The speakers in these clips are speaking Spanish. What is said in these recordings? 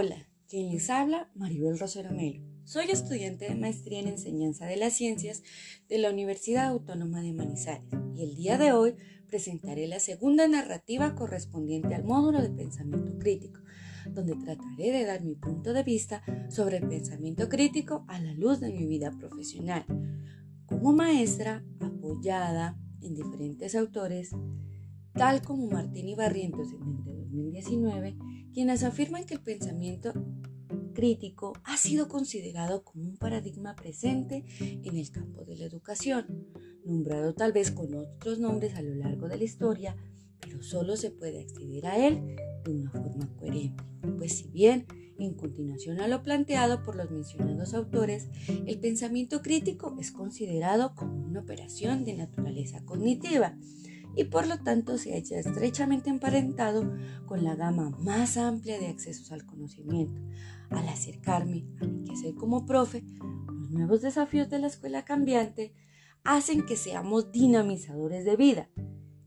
Hola, quien les habla, Maribel Rosero Melo. Soy estudiante de maestría en enseñanza de las ciencias de la Universidad Autónoma de Manizales y el día de hoy presentaré la segunda narrativa correspondiente al módulo de pensamiento crítico, donde trataré de dar mi punto de vista sobre el pensamiento crítico a la luz de mi vida profesional, como maestra apoyada en diferentes autores, tal como Martín Barrientos en el de 2019, quienes afirman que el pensamiento crítico ha sido considerado como un paradigma presente en el campo de la educación, nombrado tal vez con otros nombres a lo largo de la historia, pero solo se puede acceder a él de una forma coherente. Pues si bien, en continuación a lo planteado por los mencionados autores, el pensamiento crítico es considerado como una operación de naturaleza cognitiva, y por lo tanto se halla estrechamente emparentado con la gama más amplia de accesos al conocimiento. Al acercarme a mi quehacer como profe, los nuevos desafíos de la escuela cambiante hacen que seamos dinamizadores de vida.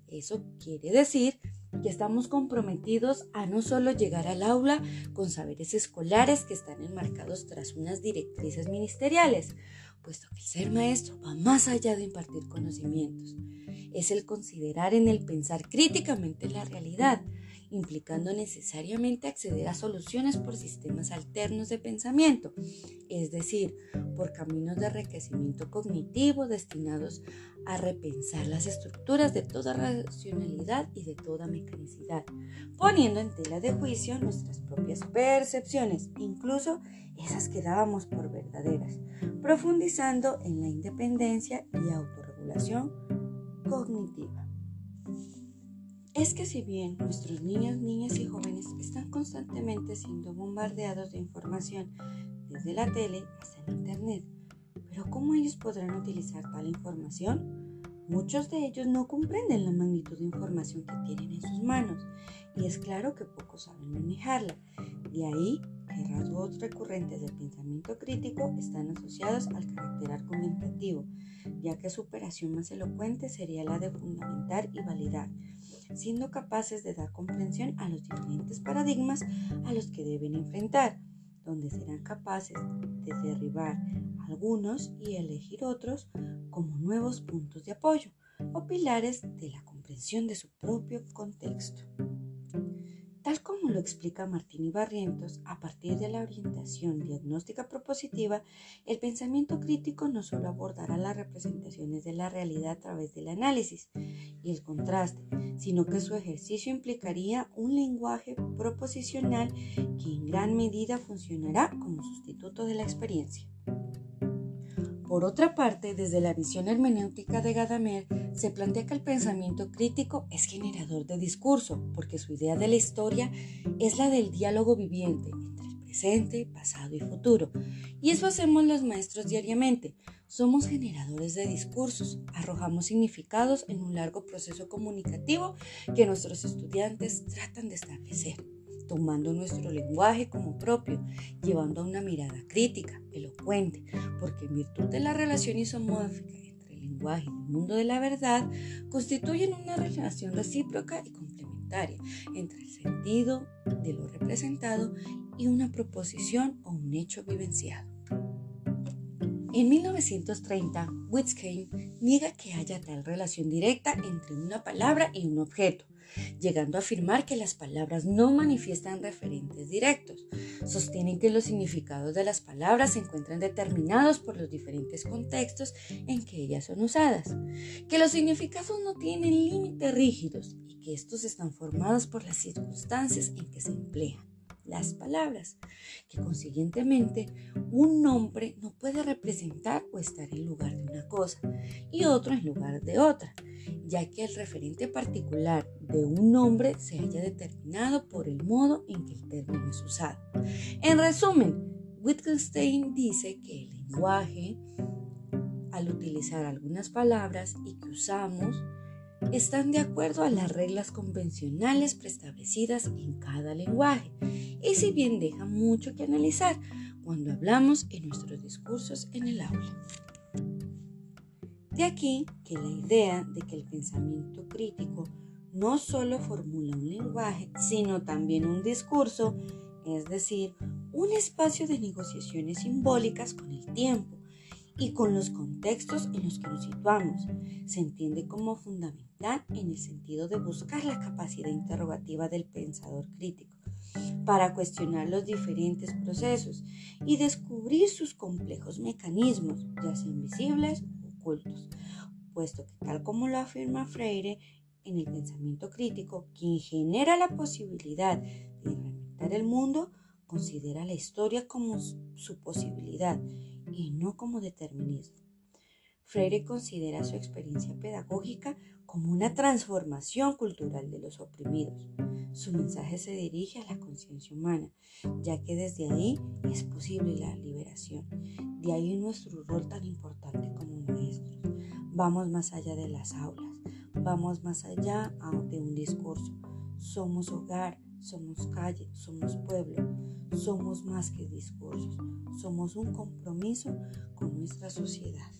Eso quiere decir que estamos comprometidos a no solo llegar al aula con saberes escolares que están enmarcados tras unas directrices ministeriales, puesto que el ser maestro va más allá de impartir conocimientos. Es el considerar en el pensar críticamente la realidad, implicando necesariamente acceder a soluciones por sistemas alternos de pensamiento, es decir, por caminos de enriquecimiento cognitivo destinados a repensar las estructuras de toda racionalidad y de toda mecanicidad, poniendo en tela de juicio nuestras propias percepciones, incluso esas que dábamos por verdaderas, profundizando en la independencia y autorregulación cognitiva. Es que si bien nuestros niños, niñas y jóvenes están constantemente siendo bombardeados de información desde la tele hasta el Internet, pero ¿cómo ellos podrán utilizar tal información? Muchos de ellos no comprenden la magnitud de información que tienen en sus manos y es claro que pocos saben manejarla. De ahí que rasgos recurrentes del pensamiento crítico están asociados al carácter argumentativo, ya que su operación más elocuente sería la de fundamentar y validar, siendo capaces de dar comprensión a los diferentes paradigmas a los que deben enfrentar, donde serán capaces de derribar algunos y elegir otros como nuevos puntos de apoyo o pilares de la comprensión de su propio contexto. Tal como lo explica Martín Barrientos, a partir de la orientación diagnóstica propositiva, el pensamiento crítico no solo abordará las representaciones de la realidad a través del análisis y el contraste, sino que su ejercicio implicaría un lenguaje proposicional que en gran medida funcionará como sustituto de la experiencia. Por otra parte, desde la visión hermenéutica de Gadamer, se plantea que el pensamiento crítico es generador de discurso, porque su idea de la historia es la del diálogo viviente entre el presente, pasado y futuro. Y eso hacemos los maestros diariamente. Somos generadores de discursos, arrojamos significados en un largo proceso comunicativo que nuestros estudiantes tratan de establecer tomando nuestro lenguaje como propio, llevando a una mirada crítica, elocuente, porque en virtud de la relación isomórfica entre el lenguaje y el mundo de la verdad, constituyen una relación recíproca y complementaria entre el sentido de lo representado y una proposición o un hecho vivenciado. En 1930, Wittgenstein niega que haya tal relación directa entre una palabra y un objeto, llegando a afirmar que las palabras no manifiestan referentes directos. Sostienen que los significados de las palabras se encuentran determinados por los diferentes contextos en que ellas son usadas, que los significados no tienen límites rígidos y que estos están formados por las circunstancias en que se emplean las palabras, que consiguientemente un nombre no puede representar o estar en lugar de una cosa y otro en lugar de otra, ya que el referente particular de un nombre se haya determinado por el modo en que el término es usado. En resumen, Wittgenstein dice que el lenguaje, al utilizar algunas palabras y que usamos, están de acuerdo a las reglas convencionales preestablecidas en cada lenguaje y si bien deja mucho que analizar cuando hablamos en nuestros discursos en el aula. De aquí que la idea de que el pensamiento crítico no solo formula un lenguaje, sino también un discurso, es decir, un espacio de negociaciones simbólicas con el tiempo y con los contextos en los que nos situamos. Se entiende como fundamental en el sentido de buscar la capacidad interrogativa del pensador crítico para cuestionar los diferentes procesos y descubrir sus complejos mecanismos, ya sean visibles o ocultos, puesto que tal como lo afirma Freire, en el pensamiento crítico, quien genera la posibilidad de reinventar el mundo, considera la historia como su posibilidad y no como determinismo. Freire considera su experiencia pedagógica como una transformación cultural de los oprimidos. Su mensaje se dirige a la conciencia humana, ya que desde ahí es posible la liberación. De ahí nuestro rol tan importante como maestros. Vamos más allá de las aulas, vamos más allá de un discurso. Somos hogar, somos calle, somos pueblo, somos más que discursos, somos un compromiso con nuestra sociedad.